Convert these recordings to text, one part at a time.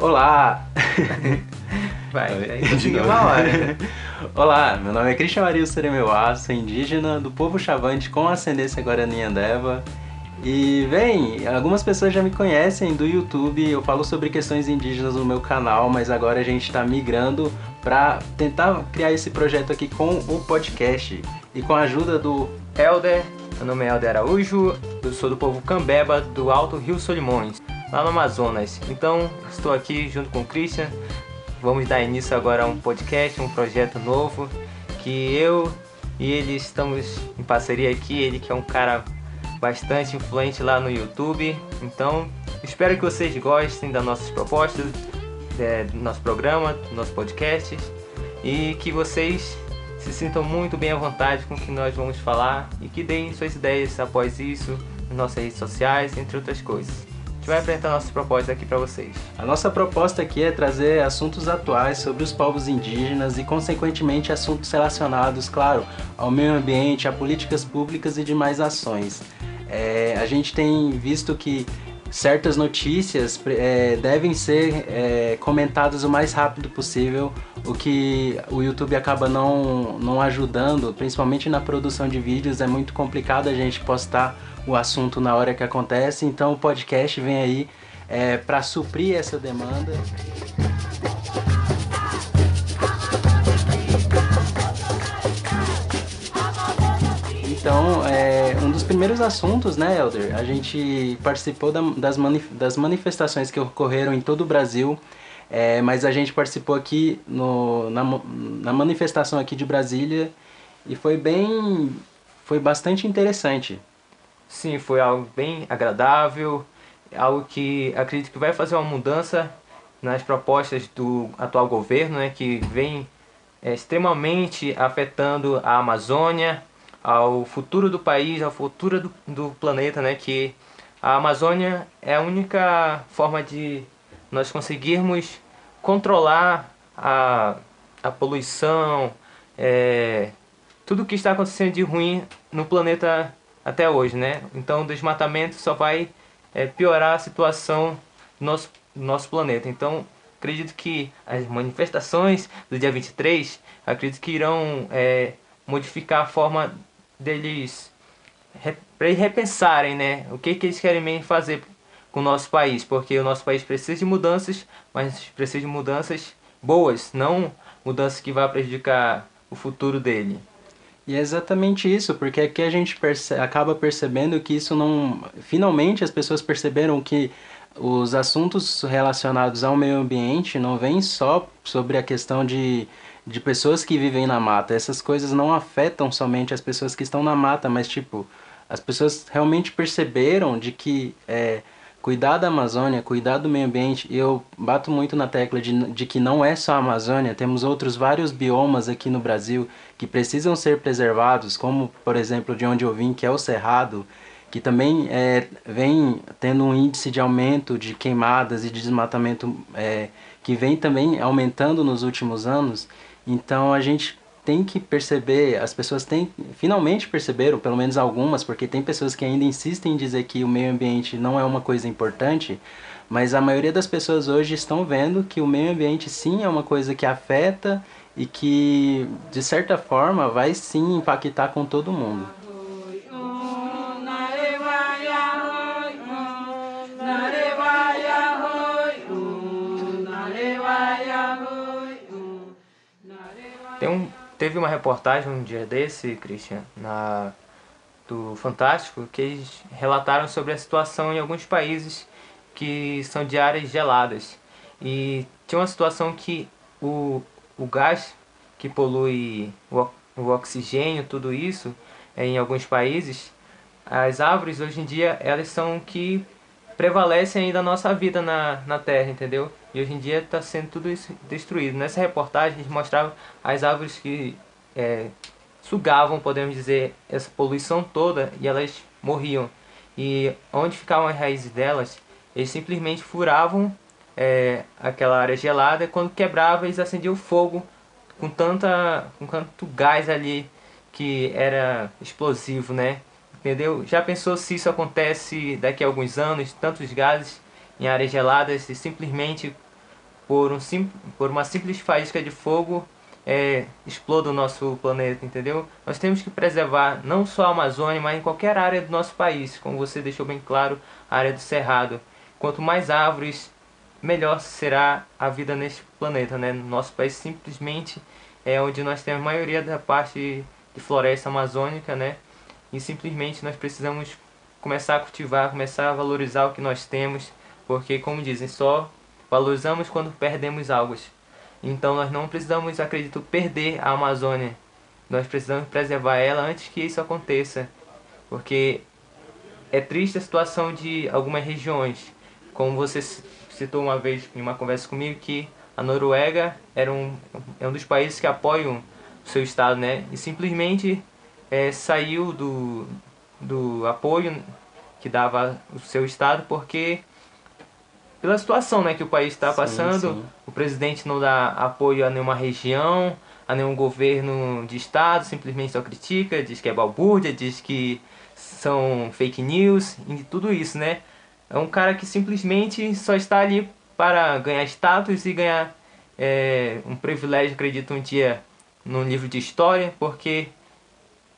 Olá! Vai, conseguiu uma hora. Olá, meu nome é Christian Maria Seremeuá, sou indígena do povo Chavante com ascendência Guarani Andeva. E, bem, algumas pessoas já me conhecem do YouTube, eu falo sobre questões indígenas no meu canal, mas agora a gente está migrando para tentar criar esse projeto aqui com o podcast e com a ajuda do Helder, meu nome é Helder Araújo, eu sou do povo Cambeba do Alto Rio Solimões, lá no Amazonas. Então, estou aqui junto com o Christian. Vamos dar início agora a um podcast, um projeto novo que eu e ele estamos em parceria aqui. Ele que é um cara bastante influente lá no YouTube. Então, espero que vocês gostem das nossas propostas, é, do nosso programa, do nosso podcast e que vocês se sintam muito bem à vontade com o que nós vamos falar e que deem suas ideias após isso nas nossas redes sociais, entre outras coisas. Gente vai apresentar nossas propostas aqui para vocês. A nossa proposta aqui é trazer assuntos atuais sobre os povos indígenas e, consequentemente, assuntos relacionados, claro, ao meio ambiente, a políticas públicas e demais ações. É, a gente tem visto que certas notícias é, devem ser é, comentadas o mais rápido possível, o que o YouTube acaba não, não ajudando, principalmente na produção de vídeos, é muito complicado a gente postar o assunto na hora que acontece, então o podcast vem aí é, para suprir essa demanda. Então, é, um dos primeiros assuntos, né, Elder? A gente participou da- das, mani- das manifestações que ocorreram em todo o Brasil, é, mas a gente participou aqui no, na, na manifestação aqui de Brasília e foi bem. foi bastante interessante. Sim, foi algo bem agradável, algo que acredito que vai fazer uma mudança nas propostas do atual governo, né, que vem é, extremamente afetando a Amazônia, ao futuro do país, ao futuro do, do planeta, né, que a Amazônia é a única forma de nós conseguirmos controlar a, a poluição, é, tudo que está acontecendo de ruim no planeta até hoje, né? Então o desmatamento só vai é, piorar a situação do nosso, nosso planeta. Então acredito que as manifestações do dia 23, acredito que irão é, modificar a forma deles para eles repensarem, né? O que, que eles querem mesmo fazer com o nosso país, porque o nosso país precisa de mudanças, mas precisa de mudanças boas, não mudanças que vá prejudicar o futuro dele. E é exatamente isso, porque aqui a gente perce acaba percebendo que isso não. Finalmente as pessoas perceberam que os assuntos relacionados ao meio ambiente não vêm só sobre a questão de, de pessoas que vivem na mata. Essas coisas não afetam somente as pessoas que estão na mata, mas tipo, as pessoas realmente perceberam de que é, cuidar da Amazônia, cuidar do meio ambiente, eu bato muito na tecla de, de que não é só a Amazônia, temos outros vários biomas aqui no Brasil que precisam ser preservados, como por exemplo de onde eu vim, que é o Cerrado, que também é, vem tendo um índice de aumento de queimadas e de desmatamento é, que vem também aumentando nos últimos anos. Então a gente tem que perceber, as pessoas têm, finalmente perceberam, pelo menos algumas, porque tem pessoas que ainda insistem em dizer que o meio ambiente não é uma coisa importante, mas a maioria das pessoas hoje estão vendo que o meio ambiente sim é uma coisa que afeta e que, de certa forma, vai sim impactar com todo mundo. Teve uma reportagem um dia desse, Christian, na, do Fantástico, que eles relataram sobre a situação em alguns países que são de áreas geladas. E tinha uma situação que o, o gás que polui o, o oxigênio, tudo isso, em alguns países, as árvores hoje em dia elas são que prevalecem ainda a nossa vida na, na Terra, entendeu? E hoje em dia está sendo tudo isso destruído. Nessa reportagem eles mostravam as árvores que é, sugavam, podemos dizer, essa poluição toda e elas morriam. E onde ficavam as raízes delas, eles simplesmente furavam é, aquela área gelada quando quebrava eles acendiam fogo com, tanta, com tanto gás ali que era explosivo, né? Entendeu? Já pensou se isso acontece daqui a alguns anos, tantos gases em áreas geladas e simplesmente por, um sim, por uma simples faísca de fogo é, exploda o nosso planeta, entendeu? Nós temos que preservar não só a Amazônia, mas em qualquer área do nosso país, como você deixou bem claro, a área do Cerrado. Quanto mais árvores, melhor será a vida neste planeta, né? Nosso país simplesmente é onde nós temos a maioria da parte de floresta amazônica, né? E simplesmente nós precisamos começar a cultivar, começar a valorizar o que nós temos, porque como dizem, só valorizamos quando perdemos algo. Então nós não precisamos, acredito, perder a Amazônia. Nós precisamos preservar ela antes que isso aconteça. Porque é triste a situação de algumas regiões. Como você citou uma vez em uma conversa comigo que a Noruega era um, é um dos países que apoiam o seu estado, né? E simplesmente é, saiu do, do apoio que dava o seu estado porque pela situação né, que o país está passando, sim. o presidente não dá apoio a nenhuma região, a nenhum governo de estado, simplesmente só critica, diz que é balbúrdia, diz que são fake news e tudo isso, né? É um cara que simplesmente só está ali para ganhar status e ganhar é, um privilégio, acredito, um dia no livro de história, porque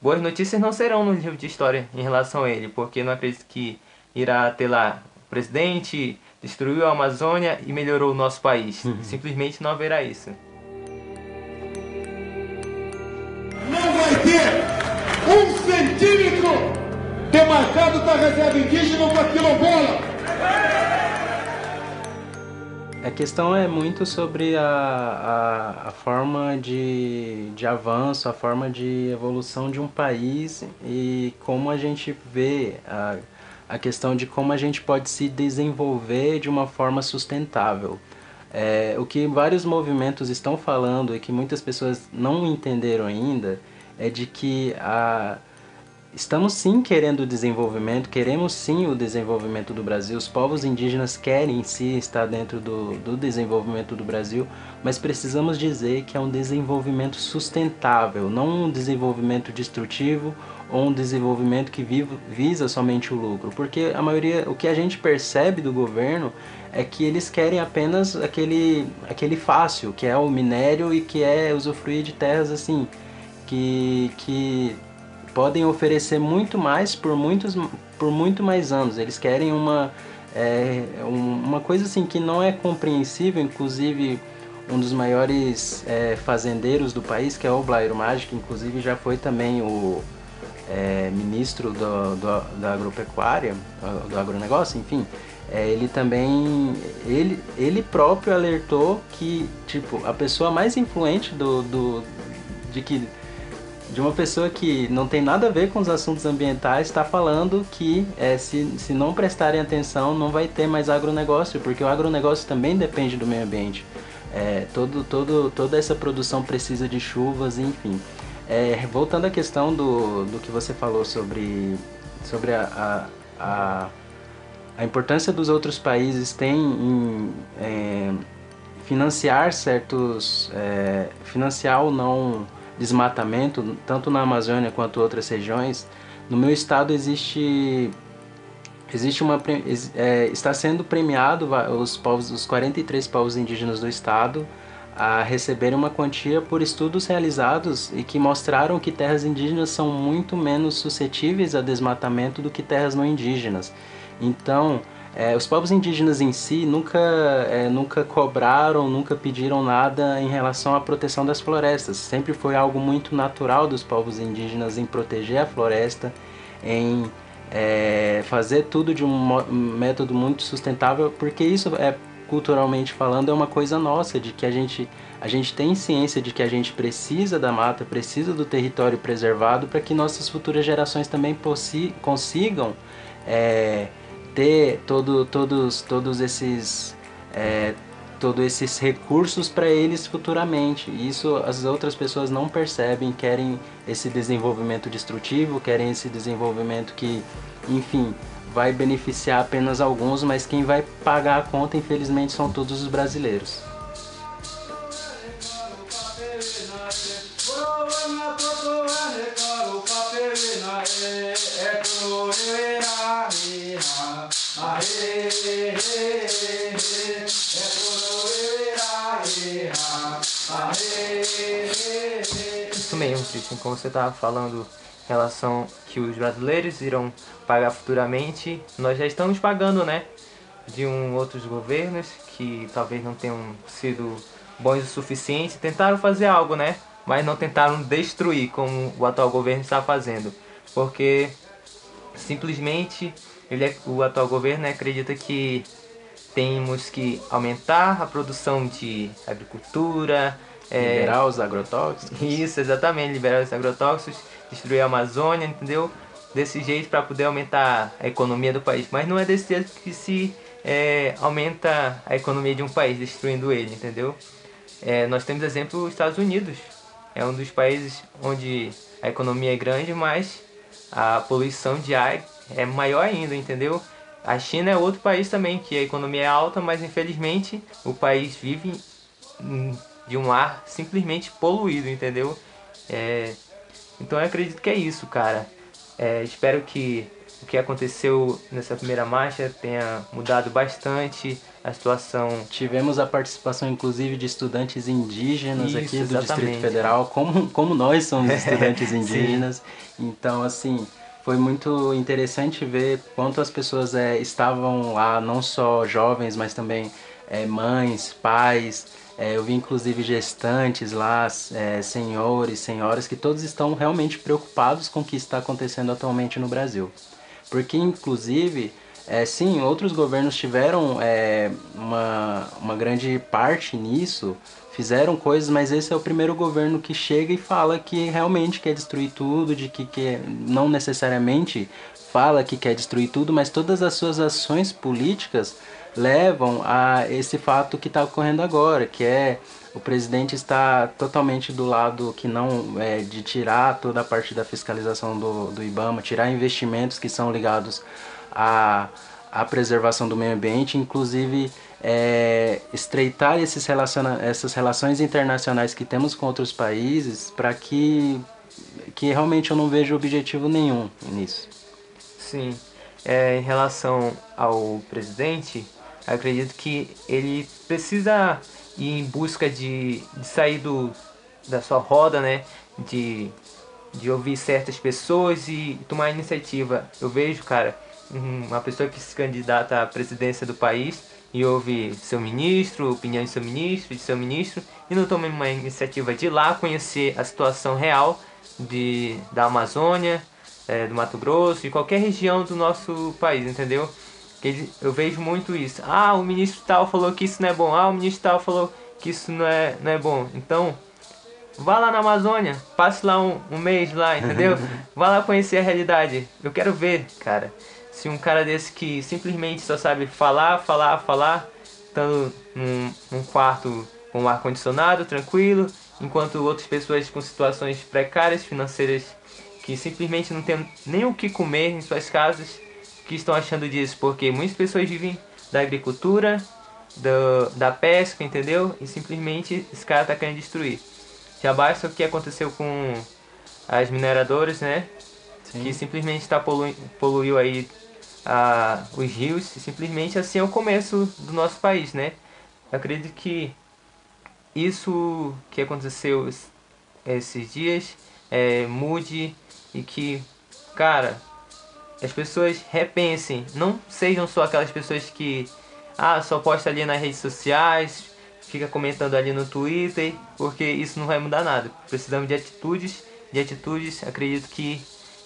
boas notícias não serão no livro de história em relação a ele, porque não acredito que irá ter lá o presidente, destruiu a Amazônia e melhorou o nosso país. Uhum. Simplesmente não haverá isso. Não vai ter um centímetro demarcado da reserva indígena para quilombola. A questão é muito sobre a, a, a, forma de, de avanço, a forma de evolução de um país e como a gente vê a, a questão de como a gente pode se desenvolver de uma forma sustentável. É, o que vários movimentos estão falando e que muitas pessoas não entenderam ainda é de que a, estamos sim querendo o desenvolvimento, queremos sim o desenvolvimento do Brasil, os povos indígenas querem sim estar dentro do, do desenvolvimento do Brasil, mas precisamos dizer que é um desenvolvimento sustentável, não um desenvolvimento destrutivo ou um desenvolvimento que visa somente o lucro, porque a maioria, o que a gente percebe do governo é que eles querem apenas aquele, aquele fácil, que é o minério e que é usufruir de terras assim, que, que podem oferecer muito mais por, muitos, por muito mais anos. Eles querem uma, é, uma coisa assim que não é compreensível, inclusive um dos maiores é, fazendeiros do país, que é o Blairo Mágico, inclusive já foi também o é, ministro do, do, da agropecuária, do agronegócio, enfim, é, ele também, ele, ele próprio alertou que, tipo, a pessoa mais influente do, do de que de uma pessoa que não tem nada a ver com os assuntos ambientais está falando que é, se, se não prestarem atenção não vai ter mais agronegócio, porque o agronegócio também depende do meio ambiente. É, todo, todo, toda essa produção precisa de chuvas, enfim. É, voltando à questão do, do que você falou sobre, sobre a, a, a, a importância dos outros países tem em é, financiar certos. É, financiar ou não desmatamento, tanto na Amazônia quanto outras regiões. No meu estado existe existe uma é, está sendo premiado os povos os 43 povos indígenas do estado a receberem uma quantia por estudos realizados e que mostraram que terras indígenas são muito menos suscetíveis a desmatamento do que terras não indígenas. Então, é, os povos indígenas em si nunca, é, nunca cobraram, nunca pediram nada em relação à proteção das florestas. Sempre foi algo muito natural dos povos indígenas em proteger a floresta, em é, fazer tudo de um método muito sustentável, porque isso é culturalmente falando, é uma coisa nossa, de que a gente, a gente tem ciência de que a gente precisa da mata, precisa do território preservado para que nossas futuras gerações também consigam é, ter todo, todos, todos esses. É, todos esses recursos para eles futuramente. Isso as outras pessoas não percebem, querem esse desenvolvimento destrutivo, querem esse desenvolvimento que, enfim, vai beneficiar apenas alguns, mas quem vai pagar a conta, infelizmente, são todos os brasileiros. Mesmo, Christian, como você estava falando em relação que os brasileiros irão pagar futuramente, nós já estamos pagando, né? De um outros governos que talvez não tenham sido bons o suficiente, tentaram fazer algo, né? Mas não tentaram destruir como o atual governo está fazendo. Porque simplesmente ele é, o atual governo acredita que temos que aumentar a produção de agricultura, é, liberar os agrotóxicos. Isso, exatamente, liberar os agrotóxicos, destruir a Amazônia, entendeu? Desse jeito para poder aumentar a economia do país. Mas não é desse jeito que se é, aumenta a economia de um país, destruindo ele, entendeu? É, nós temos exemplo os Estados Unidos. É um dos países onde a economia é grande, mas a poluição de ar é maior ainda, entendeu? A China é outro país também que a economia é alta, mas infelizmente o país vive de um ar simplesmente poluído, entendeu? É, então eu acredito que é isso, cara. É, espero que o que aconteceu nessa primeira marcha tenha mudado bastante a situação. Tivemos a participação, inclusive, de estudantes indígenas Isso, aqui do exatamente. Distrito Federal, como, como nós somos estudantes indígenas. então, assim, foi muito interessante ver quanto as pessoas é, estavam lá, não só jovens, mas também é, mães, pais. É, eu vi inclusive gestantes lá, é, senhores, senhoras, que todos estão realmente preocupados com o que está acontecendo atualmente no Brasil. Porque, inclusive, é, sim, outros governos tiveram é, uma, uma grande parte nisso, fizeram coisas, mas esse é o primeiro governo que chega e fala que realmente quer destruir tudo, de que, que não necessariamente fala que quer destruir tudo, mas todas as suas ações políticas levam a esse fato que está ocorrendo agora, que é o presidente está totalmente do lado que não é de tirar toda a parte da fiscalização do, do IBAMA, tirar investimentos que são ligados à, à preservação do meio ambiente, inclusive é, estreitar esses relaciona essas relações internacionais que temos com outros países para que, que realmente eu não vejo objetivo nenhum nisso. Sim, é, em relação ao presidente, acredito que ele precisa ir em busca de, de sair do, da sua roda, né? De, de ouvir certas pessoas e tomar iniciativa. Eu vejo, cara, uma pessoa que se candidata à presidência do país e ouve seu ministro, opinião de seu ministro, de seu ministro, e não toma uma iniciativa de ir lá conhecer a situação real de, da Amazônia, é, do Mato Grosso, de qualquer região do nosso país, entendeu? Eu vejo muito isso. Ah, o ministro tal falou que isso não é bom. Ah, o ministro tal falou que isso não é, não é bom. Então, vá lá na Amazônia, passe lá um, um mês lá, entendeu? vá lá conhecer a realidade. Eu quero ver, cara, se um cara desse que simplesmente só sabe falar, falar, falar, estando num, num quarto com ar-condicionado, tranquilo, enquanto outras pessoas com situações precárias, financeiras, que simplesmente não tem nem o que comer em suas casas, que estão achando disso, porque muitas pessoas vivem da agricultura, do, da pesca, entendeu? E simplesmente esse cara tá querendo destruir. Já basta o que aconteceu com as mineradoras, né? Sim. Que simplesmente está polu poluiu aí a, os rios. E simplesmente assim é o começo do nosso país, né? Eu acredito que isso que aconteceu esses dias é, mude e que, cara, as pessoas repensem, não sejam só aquelas pessoas que ah, só posta ali nas redes sociais, fica comentando ali no Twitter, porque isso não vai mudar nada. Precisamos de atitudes, de atitudes, acredito que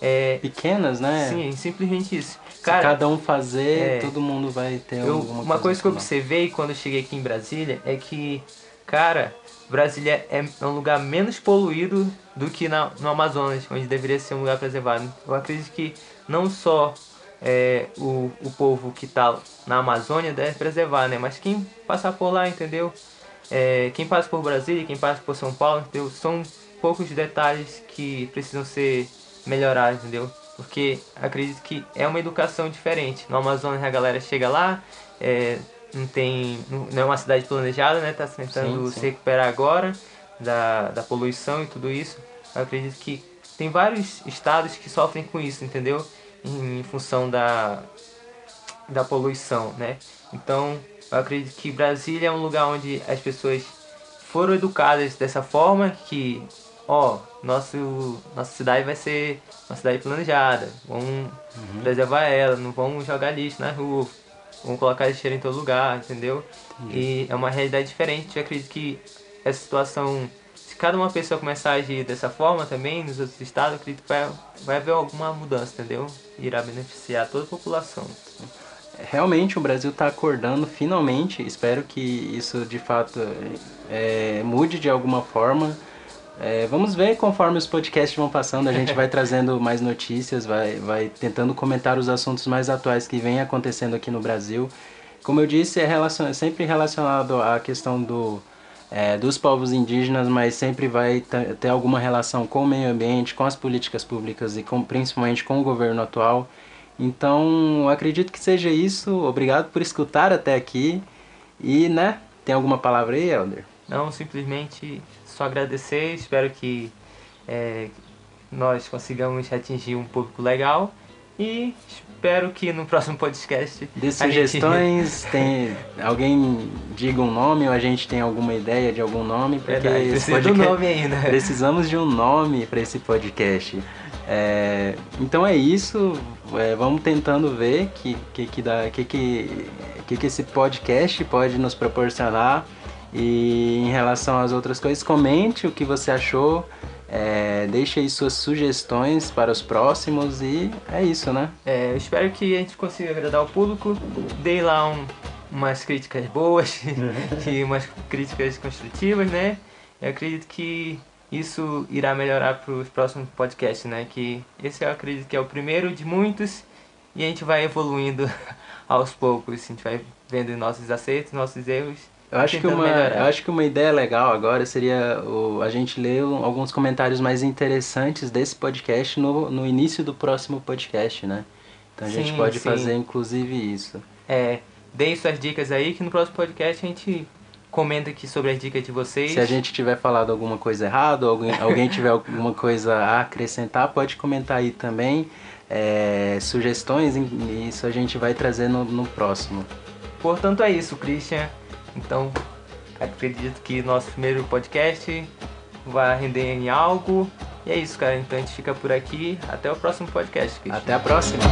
é pequenas, né? Sim, simplesmente isso. Cara, Se cada um fazer, é, todo mundo vai ter eu, alguma Uma coisa que eu observei quando eu cheguei aqui em Brasília é que, cara, Brasília é um lugar menos poluído do que na, no Amazonas, onde deveria ser um lugar preservado. Eu acredito que não só é, o, o povo que está na Amazônia deve preservar, né? Mas quem passar por lá, entendeu? É, quem passa por Brasília, quem passa por São Paulo, entendeu? São poucos detalhes que precisam ser melhorados, entendeu? Porque acredito que é uma educação diferente. No Amazonas a galera chega lá, é, não tem. não é uma cidade planejada, né? Tá tentando sim, sim. se recuperar agora da, da poluição e tudo isso. Eu acredito que tem vários estados que sofrem com isso, entendeu? Em, em função da, da poluição, né? Então, eu acredito que Brasília é um lugar onde as pessoas foram educadas dessa forma, que ó, nosso, nossa cidade vai ser uma cidade planejada, vamos uhum. preservar ela, não vamos jogar lixo na rua, vamos colocar lixeira em todo lugar, entendeu? E é uma realidade diferente, eu acredito que essa situação, se cada uma pessoa começar a agir dessa forma também, nos outros estados, acredito que vai, vai haver alguma mudança, entendeu? Irá beneficiar toda a população. Realmente o Brasil está acordando finalmente, espero que isso de fato é, mude de alguma forma é, vamos ver conforme os podcasts vão passando, a gente vai trazendo mais notícias, vai, vai tentando comentar os assuntos mais atuais que vêm acontecendo aqui no Brasil. Como eu disse, é, relacion, é sempre relacionado à questão do, é, dos povos indígenas, mas sempre vai ter alguma relação com o meio ambiente, com as políticas públicas e com, principalmente com o governo atual. Então, acredito que seja isso. Obrigado por escutar até aqui. E, né, tem alguma palavra aí, Helder? Não, simplesmente só agradecer, espero que é, nós consigamos atingir um público legal e espero que no próximo podcast. De sugestões, gente... tem alguém diga um nome ou a gente tem alguma ideia de algum nome? Porque Verdade, precisa podcast... nome ainda. Precisamos de um nome para esse podcast. É, então é isso. É, vamos tentando ver que que que, dá, que, que, que, que esse podcast pode nos proporcionar e em relação às outras coisas, comente o que você achou, é, deixe aí suas sugestões para os próximos e é isso, né? É, eu espero que a gente consiga agradar o público. Dei lá um, umas críticas boas e umas críticas construtivas, né? Eu acredito que isso irá melhorar para os próximos podcasts, né? Que esse eu acredito que é o primeiro de muitos e a gente vai evoluindo aos poucos. A gente vai vendo nossos acertos, nossos erros eu acho, que uma, eu acho que uma ideia legal agora seria o, a gente ler alguns comentários mais interessantes desse podcast no, no início do próximo podcast, né? Então a sim, gente pode sim. fazer inclusive isso. É, deem suas dicas aí que no próximo podcast a gente comenta aqui sobre as dicas de vocês. Se a gente tiver falado alguma coisa errada, ou alguém, alguém tiver alguma coisa a acrescentar, pode comentar aí também. É, sugestões, isso a gente vai trazer no, no próximo. Portanto é isso, Christian. Então, acredito que nosso primeiro podcast vai render em algo. E é isso, cara. Então a gente fica por aqui. Até o próximo podcast. Até a próxima.